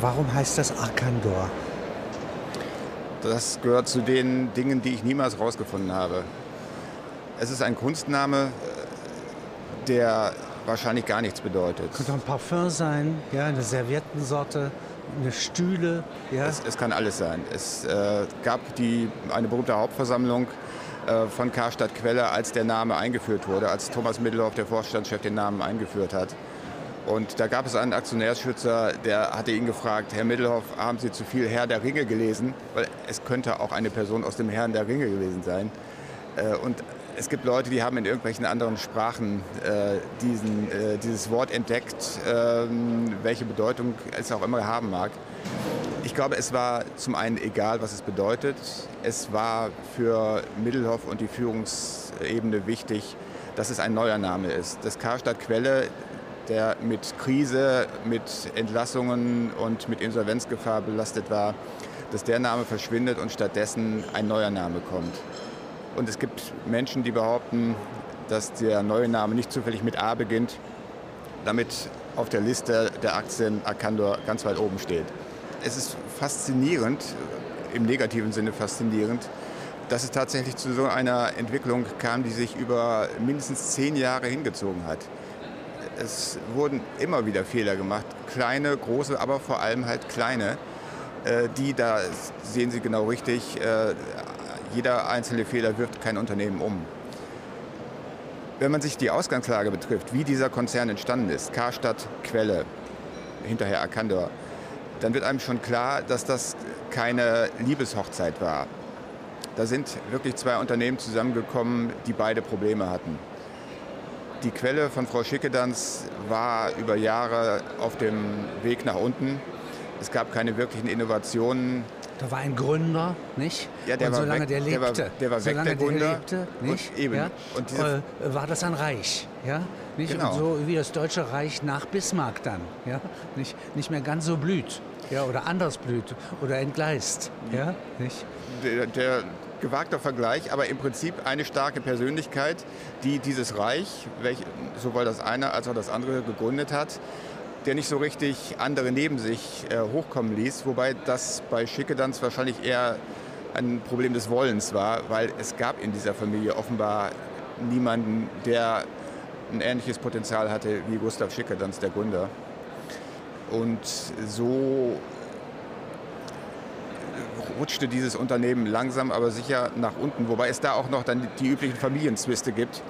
Warum heißt das Arkandor? Das gehört zu den Dingen, die ich niemals rausgefunden habe. Es ist ein Kunstname, der wahrscheinlich gar nichts bedeutet. Könnte auch ein Parfum sein, ja, eine Serviettensorte, eine Stühle. Ja. Es, es kann alles sein. Es äh, gab die, eine berühmte Hauptversammlung äh, von Karstadt Quelle, als der Name eingeführt wurde, als Thomas Middelhoff, der Vorstandschef, den Namen eingeführt hat. Und da gab es einen Aktionärsschützer, der hatte ihn gefragt, Herr Middelhoff, haben Sie zu viel Herr der Ringe gelesen? Weil es könnte auch eine Person aus dem Herrn der Ringe gewesen sein. Äh, und es gibt Leute, die haben in irgendwelchen anderen Sprachen äh, diesen, äh, dieses Wort entdeckt, ähm, welche Bedeutung es auch immer haben mag. Ich glaube, es war zum einen egal, was es bedeutet. Es war für Middelhoff und die Führungsebene wichtig, dass es ein neuer Name ist. Das Karstadt Quelle der mit Krise, mit Entlassungen und mit Insolvenzgefahr belastet war, dass der Name verschwindet und stattdessen ein neuer Name kommt. Und es gibt Menschen, die behaupten, dass der neue Name nicht zufällig mit A beginnt, damit auf der Liste der Aktien Arcandor ganz weit oben steht. Es ist faszinierend, im negativen Sinne faszinierend, dass es tatsächlich zu so einer Entwicklung kam, die sich über mindestens zehn Jahre hingezogen hat es wurden immer wieder Fehler gemacht, kleine, große, aber vor allem halt kleine, äh, die, da sehen Sie genau richtig, äh, jeder einzelne Fehler wirft kein Unternehmen um. Wenn man sich die Ausgangslage betrifft, wie dieser Konzern entstanden ist, Karstadt, Quelle, hinterher Arcandor, dann wird einem schon klar, dass das keine Liebeshochzeit war. Da sind wirklich zwei Unternehmen zusammengekommen, die beide Probleme hatten. Die Quelle von Frau Schickedanz war über Jahre auf dem Weg nach unten. Es gab keine wirklichen Innovationen. Da war ein Gründer, nicht? Ja, der und war solange weg, der lebte, der war, der war solange weg, der Gründer. Der lebte, nicht? Und eben. Ja? Und diese, äh, war das ein Reich, ja? Nicht? Genau. Und so wie das Deutsche Reich nach Bismarck dann, ja? Nicht, nicht mehr ganz so blüht, ja? Oder anders blüht oder entgleist, ja? Nicht? Der, der gewagter Vergleich, aber im Prinzip eine starke Persönlichkeit, die dieses Reich, welch, sowohl das eine als auch das andere gegründet hat, der nicht so richtig andere neben sich äh, hochkommen ließ, wobei das bei Schickedanz wahrscheinlich eher ein Problem des Wollens war, weil es gab in dieser Familie offenbar niemanden, der ein ähnliches Potenzial hatte wie Gustav Schickedanz, der Gründer. Und so rutschte dieses Unternehmen langsam aber sicher nach unten, wobei es da auch noch dann die üblichen Familienzwiste gibt,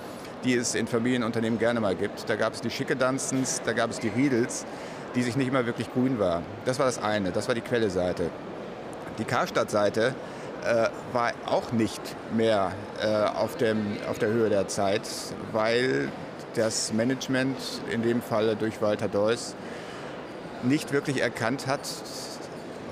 die es in Familienunternehmen gerne mal gibt. Da gab es die Schickedanzens, da gab es die Riedels, die sich nicht immer wirklich grün waren. Das war das eine, das war die Quelle-Seite. Die Karstadt-Seite äh, war auch nicht mehr äh, auf, dem, auf der Höhe der Zeit, weil das Management, in dem Fall durch Walter Deuss, nicht wirklich erkannt hat,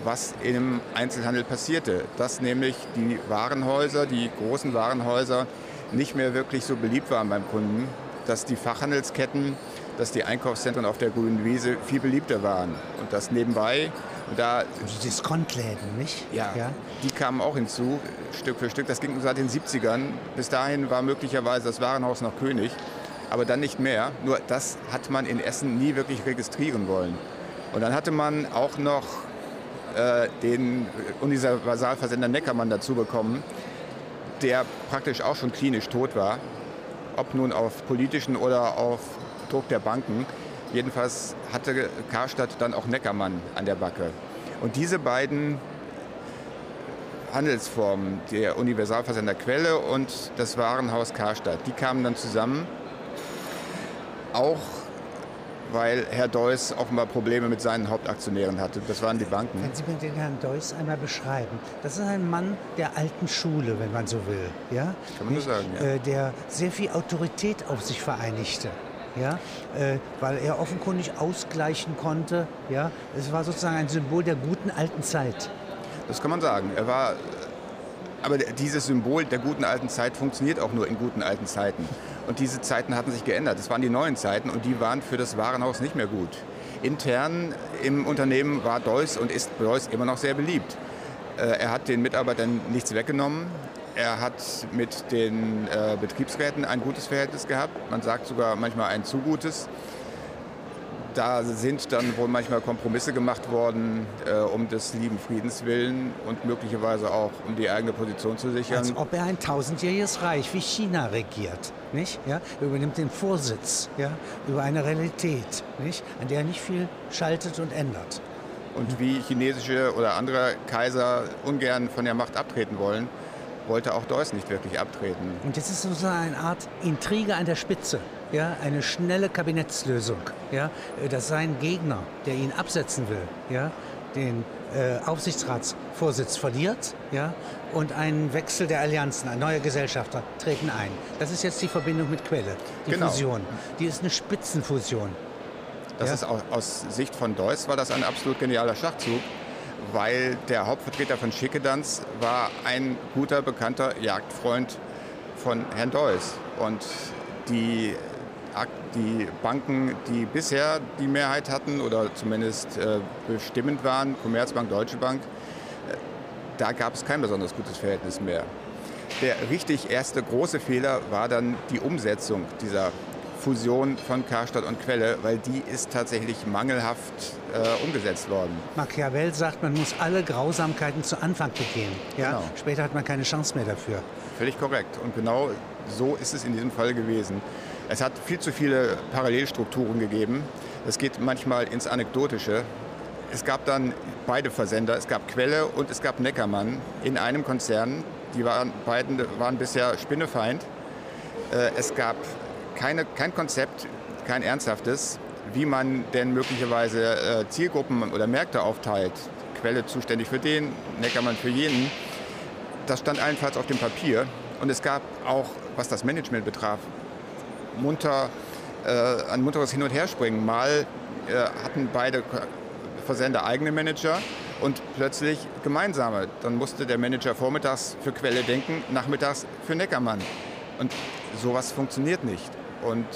was im Einzelhandel passierte. Dass nämlich die Warenhäuser, die großen Warenhäuser, nicht mehr wirklich so beliebt waren beim Kunden, dass die Fachhandelsketten, dass die Einkaufszentren auf der grünen Wiese viel beliebter waren. Und das nebenbei, und da, Also Diskontläden, nicht? ja, die kamen auch hinzu, Stück für Stück. Das ging seit den 70ern. Bis dahin war möglicherweise das Warenhaus noch König, aber dann nicht mehr. Nur das hat man in Essen nie wirklich registrieren wollen. Und dann hatte man auch noch äh, den Universalversender Neckermann dazu bekommen, der praktisch auch schon klinisch tot war, ob nun auf politischen oder auf Druck der Banken. Jedenfalls hatte Karstadt dann auch Neckermann an der Backe. Und diese beiden Handelsformen, der Universalversender Quelle und das Warenhaus Karstadt, die kamen dann zusammen. Auch weil Herr Deuss offenbar Probleme mit seinen Hauptaktionären hatte. Das waren die Banken. Wenn Sie mir den Herrn Deuss einmal beschreiben, das ist ein Mann der alten Schule, wenn man so will. Ja? Kann man nur sagen, ja. Äh, der sehr viel Autorität auf sich vereinigte. Ja, äh, weil er offenkundig ausgleichen konnte. Ja, es war sozusagen ein Symbol der guten alten Zeit. Das kann man sagen. Er war, aber dieses Symbol der guten alten Zeit funktioniert auch nur in guten alten Zeiten. Und diese Zeiten hatten sich geändert. Das waren die neuen Zeiten und die waren für das Warenhaus nicht mehr gut. Intern im Unternehmen war Deuss und ist Deuss immer noch sehr beliebt. Äh, Er hat den Mitarbeitern nichts weggenommen. Er hat mit den äh, Betriebsräten ein gutes Verhältnis gehabt. Man sagt sogar manchmal ein zu gutes. Da sind dann wohl manchmal Kompromisse gemacht worden, äh, um des lieben Friedens willen und möglicherweise auch um die eigene Position zu sichern. Als ob er ein tausendjähriges Reich wie China regiert. Nicht? Ja? Er übernimmt den Vorsitz ja? über eine Realität, nicht? an der er nicht viel schaltet und ändert. Und wie chinesische oder andere Kaiser ungern von der Macht abtreten wollen, wollte auch Deuss nicht wirklich abtreten. Und jetzt ist sozusagen eine Art Intrige an der Spitze, ja, eine schnelle Kabinettslösung, ja, dass sein Gegner, der ihn absetzen will, ja, den äh, Aufsichtsratsvorsitz verliert, ja, und ein Wechsel der Allianzen, ein neuer Gesellschafter treten ein. Das ist jetzt die Verbindung mit Quelle, die Genau. Fusion. Die ist eine Spitzenfusion. Das Ja. ist auch, aus Sicht von Deuss war das ein absolut genialer Schachzug, weil der Hauptvertreter von Schickedanz war ein guter, bekannter Jagdfreund von Herrn Deuss. Und die, die Banken, die bisher die Mehrheit hatten oder zumindest äh, bestimmend waren, Commerzbank, Deutsche Bank, äh, da gab es kein besonders gutes Verhältnis mehr. Der richtig erste große Fehler war dann die Umsetzung dieser Fusion von Karstadt und Quelle, weil die ist tatsächlich mangelhaft äh, umgesetzt worden. Machiavel sagt, man muss alle Grausamkeiten zu Anfang begehen. Ja? Genau. Später hat man keine Chance mehr dafür. Völlig korrekt. Und genau so ist es in diesem Fall gewesen. Es hat viel zu viele Parallelstrukturen gegeben. Es geht manchmal ins Anekdotische. Es gab dann beide Versender. Es gab Quelle und es gab Neckermann in einem Konzern. Die waren, beiden waren bisher Spinnefeind. Äh, Es gab keine, kein Konzept, kein ernsthaftes, wie man denn möglicherweise äh, Zielgruppen oder Märkte aufteilt. Quelle zuständig für den, Neckermann für jenen. Das stand allenfalls auf dem Papier. Und es gab auch, was das Management betraf, munter, äh, ein munteres Hin- und Herspringen. Mal äh, hatten beide Versender eigene Manager und plötzlich gemeinsame. Dann musste der Manager vormittags für Quelle denken, nachmittags für Neckermann. Und sowas funktioniert nicht. Und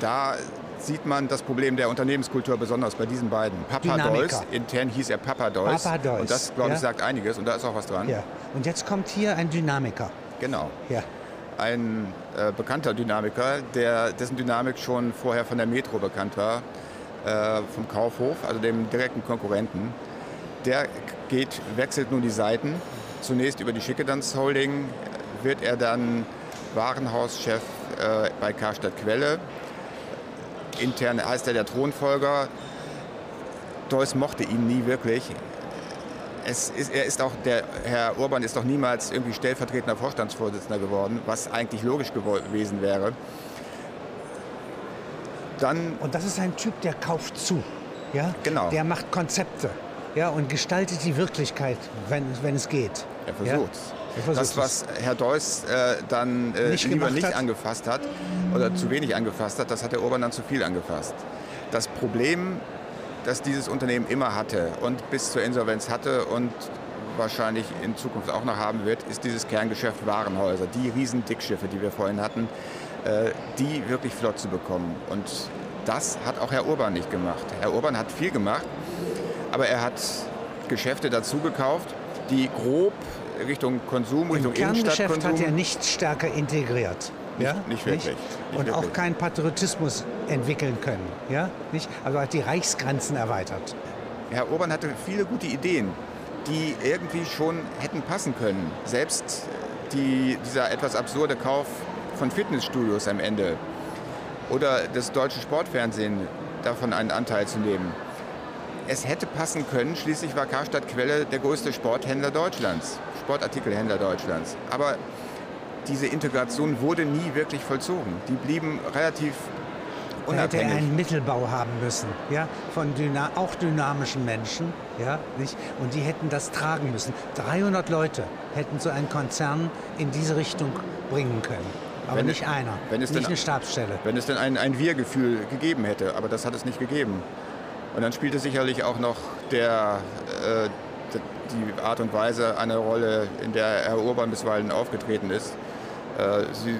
da sieht man das Problem der Unternehmenskultur besonders bei diesen beiden. Papa. Deuss, intern hieß er Papa Deuss. Papa Deuss, Und das, glaube ich, ja. sagt einiges und da ist auch was dran. Ja. Und jetzt kommt hier ein Dynamiker. Genau. Ja. Ein äh, bekannter Dynamiker, der, dessen Dynamik schon vorher von der Metro bekannt war, äh, vom Kaufhof, also dem direkten Konkurrenten. Der geht, wechselt nun die Seiten. Zunächst über die Schickedanz Holding wird er dann Warenhauschef äh, bei Karstadt Quelle. Intern heißt er der Thronfolger. Deuss mochte ihn nie wirklich. Es ist, er ist auch, der Herr Urban ist doch niemals irgendwie stellvertretender Vorstandsvorsitzender geworden, was eigentlich logisch gewesen wäre. Dann Und das ist ein Typ, der kauft zu. Ja? Genau. Der macht Konzepte ja, und gestaltet die Wirklichkeit, wenn, wenn es geht. Er versucht Er versucht Das, was Herr Deuss äh, dann äh, Nicht lieber nicht hat. angefasst hat oder zu wenig angefasst hat, das hat der Urban dann zu viel angefasst. Das Problem, das dieses Unternehmen immer hatte und bis zur Insolvenz hatte und wahrscheinlich in Zukunft auch noch haben wird, ist dieses Kerngeschäft Warenhäuser. Die riesen Dickschiffe, die wir vorhin hatten, äh, die wirklich flott zu bekommen. Und das hat auch Herr Urban nicht gemacht. Herr Urban hat viel gemacht, aber er hat Geschäfte dazu gekauft, die grob Richtung Konsum, Im Richtung Kerngeschäft Innenstadtkonsum. hat er nicht stärker integriert. Nicht- ja? nicht wirklich. Nicht Und auch wirklich. keinen Patriotismus entwickeln können. Ja? Nicht? Also hat die Reichsgrenzen erweitert. Herr Urban hatte viele gute Ideen, die irgendwie schon hätten passen können. Selbst die, dieser etwas absurde Kauf von Fitnessstudios am Ende oder das deutsche Sportfernsehen davon einen Anteil zu nehmen. Es hätte passen können, schließlich war Karstadt Quelle der größte Sporthändler Deutschlands, Sportartikelhändler Deutschlands. Aber diese Integration wurde nie wirklich vollzogen. Die blieben relativ Da hätte er unabhängig. einen Mittelbau haben müssen, ja, von dyna auch dynamischen Menschen, ja, nicht? Und die hätten das tragen müssen. 300 Leute hätten so einen Konzern in diese Richtung bringen können, aber Wenn es- nicht einer, wenn es nicht denn- eine Stabsstelle. Wenn es denn ein, ein Wir-Gefühl gegeben hätte, aber das hat es nicht gegeben. Und dann spielte sicherlich auch noch der, äh, die Art und Weise eine Rolle, in der Herr Urban bisweilen aufgetreten ist. Äh, Sie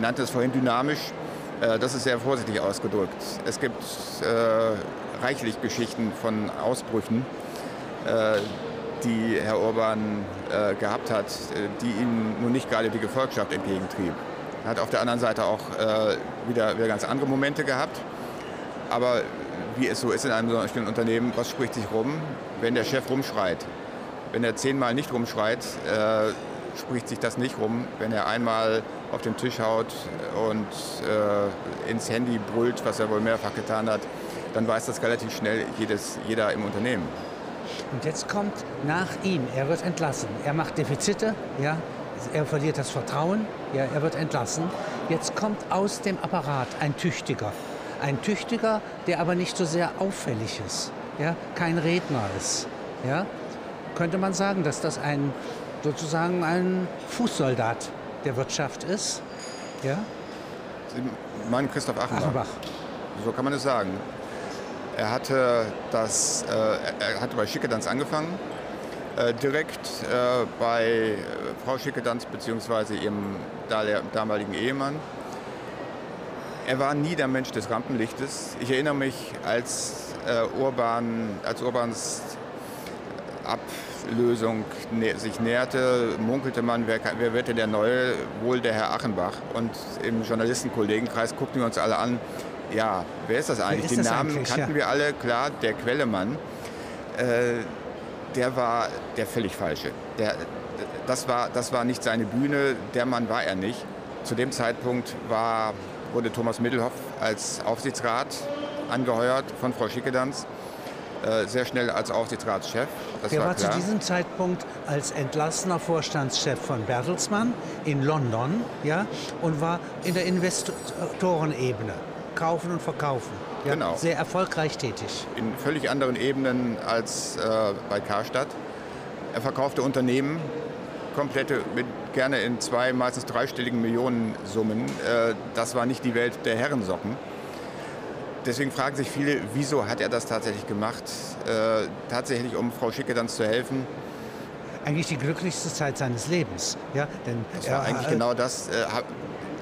nannte es vorhin dynamisch. Äh, das ist sehr vorsichtig ausgedrückt. Es gibt äh, reichlich Geschichten von Ausbrüchen, die Herr Urban äh, gehabt hat, die ihm nun nicht gerade die Gefolgschaft entgegentrieb. Er hat auf der anderen Seite auch wieder, wieder ganz andere Momente gehabt. Aber wie es so ist in einem solchen Unternehmen, was spricht sich rum, wenn der Chef rumschreit. Wenn er zehnmal nicht rumschreit, spricht sich das nicht rum. Wenn er einmal auf den Tisch haut und äh, ins Handy brüllt, was er wohl mehrfach getan hat, dann weiß das relativ schnell jedes, jeder im Unternehmen. Und jetzt kommt nach ihm, er wird entlassen. Er macht Defizite, ja, er verliert das Vertrauen, ja, er wird entlassen. Jetzt kommt aus dem Apparat ein Tüchtiger. Ein Tüchtiger, der aber nicht so sehr auffällig ist, ja, kein Redner ist. Ja. Könnte man sagen, dass das ein sozusagen ein Fußsoldat der Wirtschaft ist? Ja? Sie meinen Christoph Achenbach. Achenbach. So kann man es sagen. Er hatte, das, äh, er hatte bei Schickedanz angefangen, äh, direkt äh, bei Frau Schickedanz bzw. ihrem damaligen Ehemann. Er war nie der Mensch des Rampenlichtes. Ich erinnere mich, als, Urban, als Urbans Ablösung sich näherte, munkelte man, wer, wer wird denn der Neue? Wohl der Herr Achenbach. Und im Journalistenkollegenkreis guckten wir uns alle an, ja, wer ist das eigentlich? Ist Die Namen eigentlich? kannten ja. wir alle, klar, der Quellemann. Äh, der war der völlig falsche. Der, das, war, das war nicht seine Bühne, der Mann war er nicht. Zu dem Zeitpunkt war, wurde Thomas Middelhoff als Aufsichtsrat angeheuert von Frau Schickedanz. Äh, sehr schnell als Aufsichtsratschef. Das Der war, war zu diesem Zeitpunkt als entlassener Vorstandschef von Bertelsmann in London ja, und war in der Investorenebene kaufen und verkaufen. Ja, genau. Sehr erfolgreich tätig. In völlig anderen Ebenen als äh, bei Karstadt. Er verkaufte Unternehmen, komplette, mit, gerne in zwei, meistens dreistelligen Millionensummen. Äh, das war nicht die Welt der Herrensocken. Deswegen fragen sich viele, wieso hat er das tatsächlich gemacht? Äh, tatsächlich, um Frau Schickedanz zu helfen eigentlich die glücklichste Zeit seines Lebens. Ja, denn das war er, eigentlich äh, genau das, äh,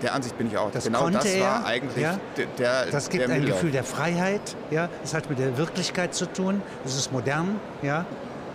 der Ansicht bin ich auch. Das genau das er, war eigentlich ja, der Das gibt der ein Gefühl der Freiheit, ja, das hat mit der Wirklichkeit zu tun, es ist modern, ja.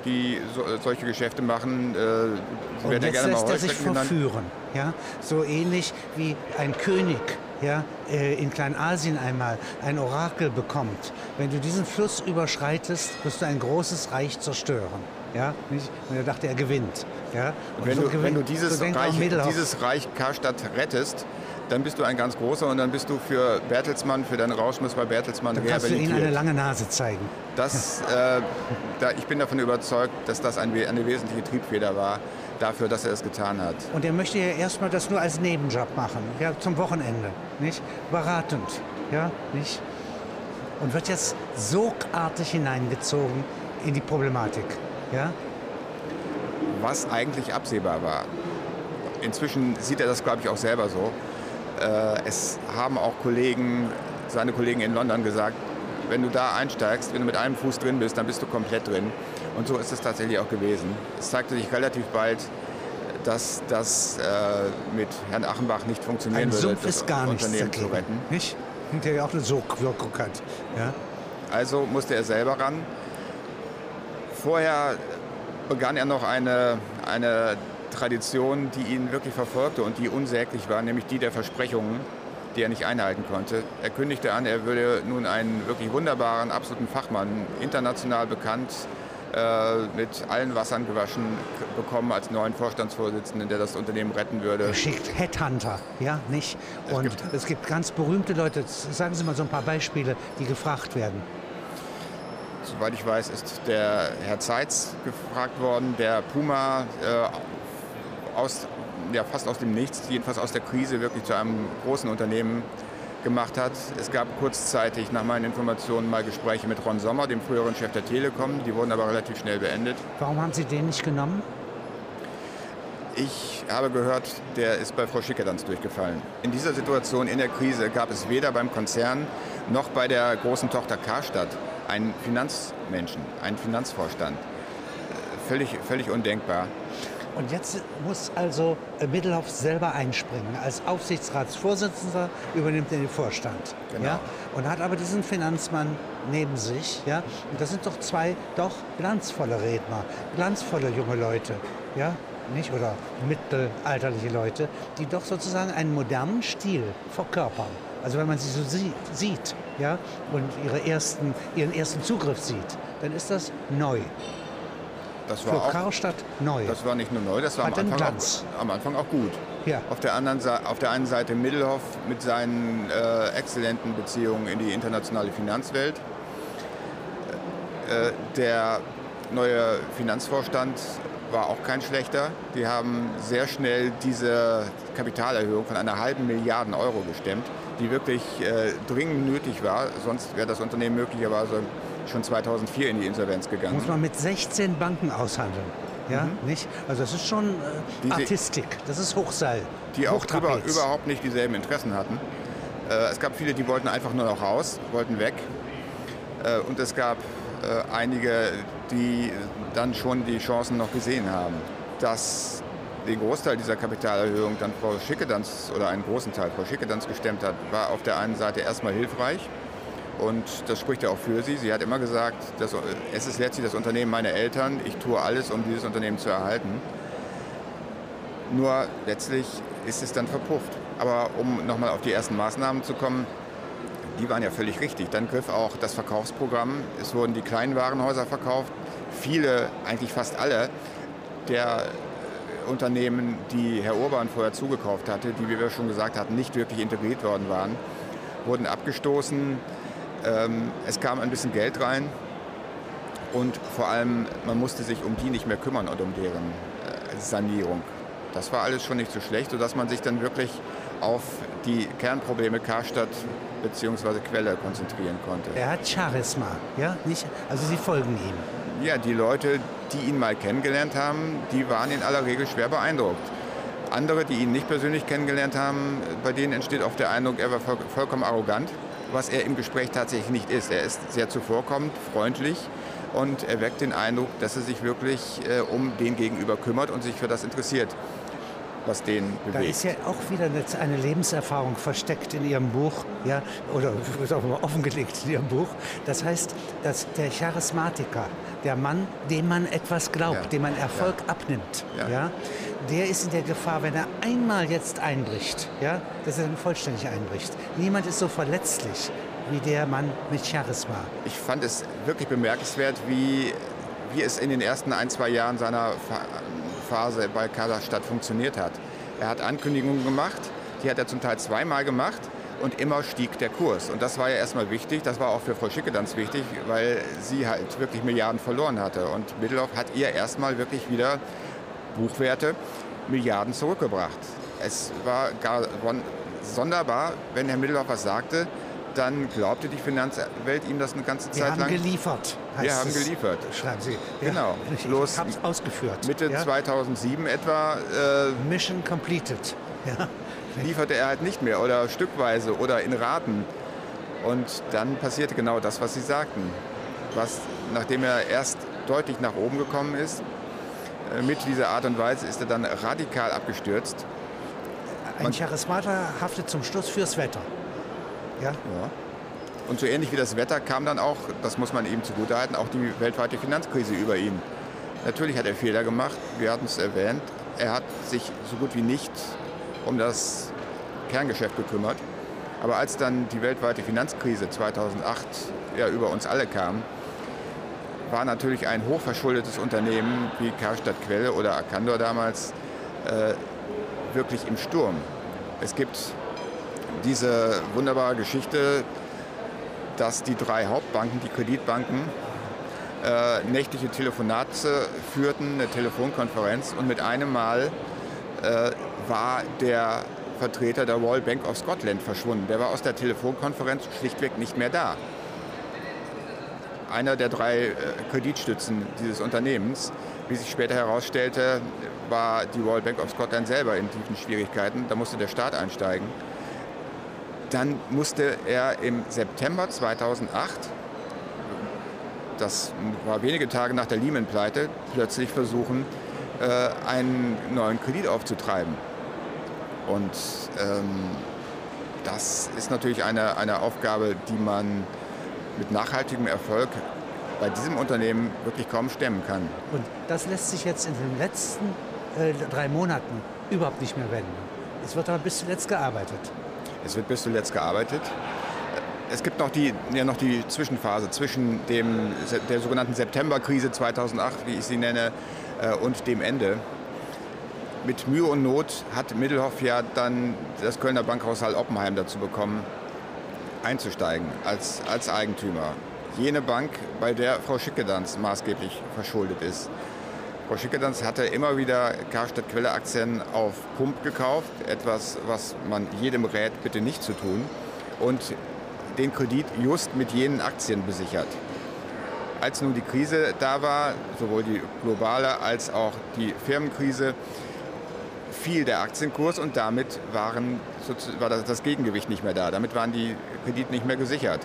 Die so, solche Geschäfte machen, äh, und jetzt ja lässt er sich verführen, ja, so ähnlich wie ein König ja, äh, in Kleinasien einmal ein Orakel bekommt. Wenn du diesen Fluss überschreitest, wirst du ein großes Reich zerstören. Ja, nicht? Und er dachte, er gewinnt. Ja? Und wenn, so du, gewinnt, wenn du dieses, so Reich, dieses Reich Karstadt rettest, dann bist du ein ganz großer und dann bist du für Bertelsmann, für deinen Rauschmiss bei Bertelsmann dann kannst du ihnen eine lange Nase zeigen. Das, äh, da, ich bin davon überzeugt, dass das ein, eine wesentliche Triebfeder war dafür, dass er es getan hat. Und er möchte ja erstmal das nur als Nebenjob machen, ja, zum Wochenende, nicht? Beratend, ja, nicht? Und wird jetzt sogartig hineingezogen in die Problematik, ja? Was eigentlich absehbar war. Inzwischen sieht er das, glaube ich, auch selber so. Äh, es haben auch Kollegen, seine Kollegen in London gesagt, wenn du da einsteigst, wenn du mit einem Fuß drin bist, dann bist du komplett drin. Und so ist es tatsächlich auch gewesen. Es zeigte sich relativ bald, dass das äh, mit Herrn Achenbach nicht funktionieren Ein würde, Sumpf ist gar Unternehmen zu retten. Nicht? Der ja auch eine Sogwirkung hat. Ja? Also musste er selber ran. Vorher begann er noch eine, eine Tradition, die ihn wirklich verfolgte und die unsäglich war, nämlich die der Versprechungen, die er nicht einhalten konnte. Er kündigte an, er würde nun einen wirklich wunderbaren, absoluten Fachmann, international bekannt, äh, mit allen Wassern gewaschen bekommen als neuen Vorstandsvorsitzenden, der das Unternehmen retten würde. Er schickt Headhunter, ja, nicht? Und es gibt, es gibt ganz berühmte Leute, sagen Sie mal so ein paar Beispiele, die gefragt werden. Soweit ich weiß, ist der Herr Zeitz gefragt worden, der Puma äh, aus, ja, fast aus dem Nichts, jedenfalls aus der Krise, wirklich zu einem großen Unternehmen gemacht hat. Es gab kurzzeitig nach meinen Informationen mal Gespräche mit Ron Sommer, dem früheren Chef der Telekom. Die wurden aber relativ schnell beendet. Warum haben Sie den nicht genommen? Ich habe gehört, der ist bei Frau Schickedanz durchgefallen. In dieser Situation, in der Krise, gab es weder beim Konzern noch bei der großen Tochter Karstadt einen Finanzmenschen, einen Finanzvorstand. Völlig, völlig undenkbar. Und jetzt muss also äh, Middelhoff selber einspringen. Als Aufsichtsratsvorsitzender übernimmt er den Vorstand. Genau. Ja? Und hat aber diesen Finanzmann neben sich. Ja? Und das sind doch zwei doch glanzvolle Redner, glanzvolle junge Leute. Ja? Nicht? Oder mittelalterliche Leute, die doch sozusagen einen modernen Stil verkörpern. Also wenn man sie so sieht, ja, und ihre ersten, ihren ersten Zugriff sieht, dann ist das neu. Das war Für auch, Karstadt neu. das war nicht nur neu, das war am Anfang, auch, am Anfang auch gut. Ja. Auf der, anderen, auf der einen Seite Middelhoff mit seinen äh, exzellenten Beziehungen in die internationale Finanzwelt. Äh, der neue Finanzvorstand war auch kein schlechter. Die haben sehr schnell diese Kapitalerhöhung von einer halben Milliarde Euro gestemmt, die wirklich äh, dringend nötig war. Sonst wäre das Unternehmen möglicherweise schon 2004 in die Insolvenz gegangen. Muss man mit 16 Banken aushandeln. Ja, nicht? Also das ist schon äh, Mhm. Diese- Artistik, das ist Hochseil. die auch über, Hochtrapez. überhaupt nicht dieselben Interessen hatten. Äh, es gab viele, die wollten einfach nur noch raus, wollten weg. Äh, und es gab äh, einige, die dann schon die Chancen noch gesehen haben. Dass den Großteil dieser Kapitalerhöhung dann Frau Schickedanz oder einen großen Teil Frau Schickedanz gestemmt hat, war auf der einen Seite erstmal hilfreich. Und das spricht ja auch für sie. Sie hat immer gesagt, dass, äh, es ist letztlich das Unternehmen meiner Eltern. Ich tue alles, um dieses Unternehmen zu erhalten. Nur letztlich ist es dann verpufft. Aber um nochmal auf die ersten Maßnahmen zu kommen, die waren ja völlig richtig. Dann griff auch das Verkaufsprogramm. Es wurden die kleinen Warenhäuser verkauft. Viele, eigentlich fast alle der äh, Unternehmen, die Herr Urban vorher zugekauft hatte, die, wie wir schon gesagt hatten, nicht wirklich integriert worden waren, wurden abgestoßen. Ähm, es kam ein bisschen Geld rein. Und vor allem, man musste sich um die nicht mehr kümmern und um deren äh, Sanierung. Das war alles schon nicht so schlecht, sodass man sich dann wirklich auf die Kernprobleme Karstadt bzw. Quelle konzentrieren konnte. Er hat Charisma, ja, nicht? Also Sie folgen ihm. Ja, die Leute, die ihn mal kennengelernt haben, die waren in aller Regel schwer beeindruckt. Andere, die ihn nicht persönlich kennengelernt haben, bei denen entsteht oft der Eindruck, er war voll, vollkommen arrogant, was er im Gespräch tatsächlich nicht ist. Er ist sehr zuvorkommend, freundlich und er weckt den Eindruck, dass er sich wirklich äh, um den Gegenüber kümmert und sich für das interessiert, was den Da bewegt. ist ja auch wieder eine, Lebenserfahrung versteckt in Ihrem Buch, ja, oder sagen wir mal offengelegt in Ihrem Buch. Das heißt, dass der Charismatiker, der Mann, dem man etwas glaubt, Ja. dem man Erfolg abnimmt, Ja. ja. der ist in der Gefahr, wenn er einmal jetzt einbricht, ja, dass er dann vollständig einbricht. Niemand ist so verletzlich wie der Mann mit Charisma. Ich fand es wirklich bemerkenswert, wie, wie es in den ersten ein, zwei Jahren seiner Phase bei Karstadt funktioniert hat. Er hat Ankündigungen gemacht, die hat er zum Teil zweimal gemacht und immer stieg der Kurs. Und das war ja erstmal wichtig, das war auch für Frau Schickedanz wichtig, weil sie halt wirklich Milliarden verloren hatte. Und Middelhoff hat ihr erstmal wirklich wieder Buchwerte Milliarden zurückgebracht. Es war gar sonderbar, wenn Herr Middelhoff was sagte, dann glaubte die Finanzwelt ihm das eine ganze Wir Zeit haben lang. geliefert. Heißt Wir haben es. geliefert. Schreiben Sie. Genau. Ich, ich habe es ausgeführt. Mitte ja? 2007 etwa äh, Mission completed. Ja. lieferte er halt nicht mehr oder stückweise oder in Raten. Und dann passierte genau das, was Sie sagten. Was, nachdem er erst deutlich nach oben gekommen ist, äh, mit dieser Art und Weise ist er dann radikal abgestürzt. Ein Charismata haftet zum Schluss fürs Wetter. Ja? Ja. Und so ähnlich wie das Wetter kam dann auch, das muss man ihm zugutehalten, auch die weltweite Finanzkrise über ihn. Natürlich hat er Fehler gemacht, wir hatten es erwähnt. Er hat sich so gut wie nicht um das Kerngeschäft gekümmert. Aber als dann die weltweite Finanzkrise 2008 ja, über uns alle kam, war natürlich ein hochverschuldetes Unternehmen wie Karstadt Quelle oder Arcandor damals äh, wirklich im Sturm. Es gibt diese wunderbare Geschichte, dass die drei Hauptbanken, die Kreditbanken, äh, nächtliche Telefonate führten, eine Telefonkonferenz und mit einem Mal äh, war der Vertreter der Royal Bank of Scotland verschwunden. Der war aus der Telefonkonferenz schlichtweg nicht mehr da. Einer der drei äh, Kreditstützen dieses Unternehmens, wie sich später herausstellte, war die Royal Bank of Scotland selber in tiefen Schwierigkeiten. Da musste der Staat einsteigen. Dann musste er im September 2008, das war wenige Tage nach der Lehman-Pleite, plötzlich versuchen, äh, einen neuen Kredit aufzutreiben. Und ähm, das ist natürlich eine, eine Aufgabe, die man mit nachhaltigem Erfolg bei diesem Unternehmen wirklich kaum stemmen kann. Und das lässt sich jetzt in den letzten äh, drei Monaten überhaupt nicht mehr wenden. Es wird aber bis zuletzt gearbeitet. Es wird bis zuletzt gearbeitet. es gibt noch die, ja, noch die Zwischenphase zwischen dem, der sogenannten Septemberkrise 2008, wie ich sie nenne, äh, und dem Ende. Mit Mühe und Not hat Middelhoff ja dann das Kölner Bankhaus Hall Oppenheim dazu bekommen, einzusteigen als, als Eigentümer. Jene Bank, bei der Frau Schickedanz maßgeblich verschuldet ist. Frau Schickedanz hatte immer wieder Karstadt Quelle Aktien auf Pump gekauft, etwas, was man jedem rät, bitte nicht zu tun. Und den Kredit just mit jenen Aktien besichert. Als nun die Krise da war, sowohl die globale als auch die Firmenkrise, fiel der Aktienkurs und damit waren, war das Gegengewicht nicht mehr da. Damit waren die Kredite nicht mehr gesichert.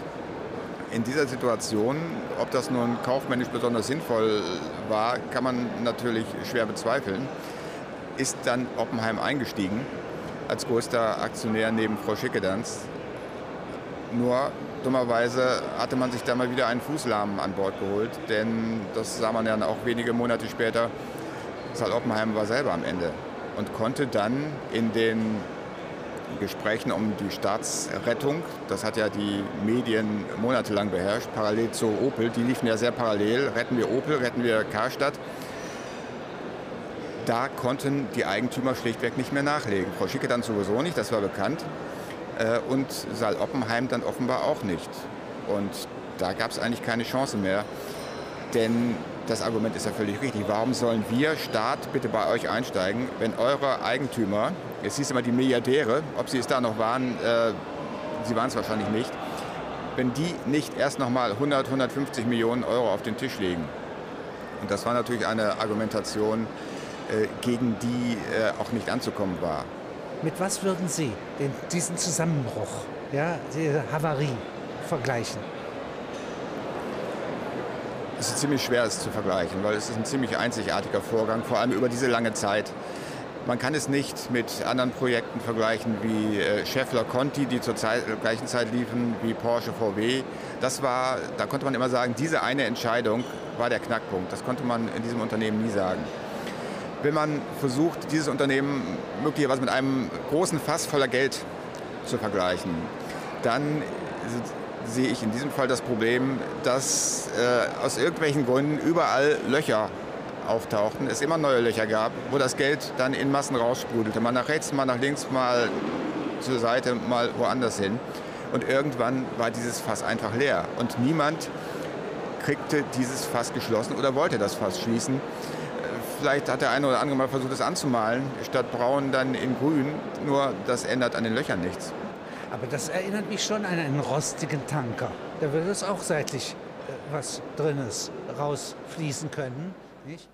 In dieser Situation, ob das nun kaufmännisch besonders sinnvoll war, kann man natürlich schwer bezweifeln, ist dann Oppenheim eingestiegen als größter Aktionär neben Frau Schickedanz nur dummerweise hatte man sich da mal wieder einen Fußlahmen an Bord geholt, denn das sah man ja auch wenige Monate später. Saal Oppenheim war selber am Ende und konnte dann in den Gesprächen um die Staatsrettung, das hat ja die Medien monatelang beherrscht, parallel zu Opel, die liefen ja sehr parallel, retten wir Opel, retten wir Karstadt, da konnten die Eigentümer schlichtweg nicht mehr nachlegen. Frau Schicke dann sowieso nicht, das war bekannt. Äh, und Saal Oppenheim dann offenbar auch nicht. Und da gab es eigentlich keine Chance mehr. Denn das Argument ist ja völlig richtig. Warum sollen wir, Staat, bitte bei euch einsteigen, wenn eure Eigentümer, jetzt hieß immer die Milliardäre, ob sie es da noch waren, äh, sie waren es wahrscheinlich nicht, wenn die nicht erst nochmal 100, 150 Millionen Euro auf den Tisch legen. Und das war natürlich eine Argumentation, äh, gegen die äh, auch nicht anzukommen war. Mit was würden Sie den, diesen Zusammenbruch, ja, diese Havarie vergleichen? Es ist ziemlich schwer, es zu vergleichen, weil es ist ein ziemlich einzigartiger Vorgang, vor allem über diese lange Zeit. Man kann es nicht mit anderen Projekten vergleichen wie äh, Scheffler Conti, die zur Zeit, gleichen Zeit liefen wie Porsche VW. Das war, da konnte man immer sagen, diese eine Entscheidung war der Knackpunkt. Das konnte man in diesem Unternehmen nie sagen wenn man versucht, dieses Unternehmen möglicherweise mit einem großen Fass voller Geld zu vergleichen, dann sehe ich in diesem Fall das Problem, dass äh, aus irgendwelchen Gründen überall Löcher auftauchten, es immer neue Löcher gab, wo das Geld dann in Massen raussprudelte. Mal nach rechts, mal nach links, mal zur Seite, mal woanders hin. Und irgendwann war dieses Fass einfach leer. Und niemand kriegte dieses Fass geschlossen oder wollte das Fass schließen. Vielleicht hat der eine oder andere mal versucht, es anzumalen, statt braun dann in grün. Nur das ändert an den Löchern nichts. Aber das erinnert mich schon an einen rostigen Tanker. Da würde es auch seitlich äh, was Drinnes rausfließen können. Nicht?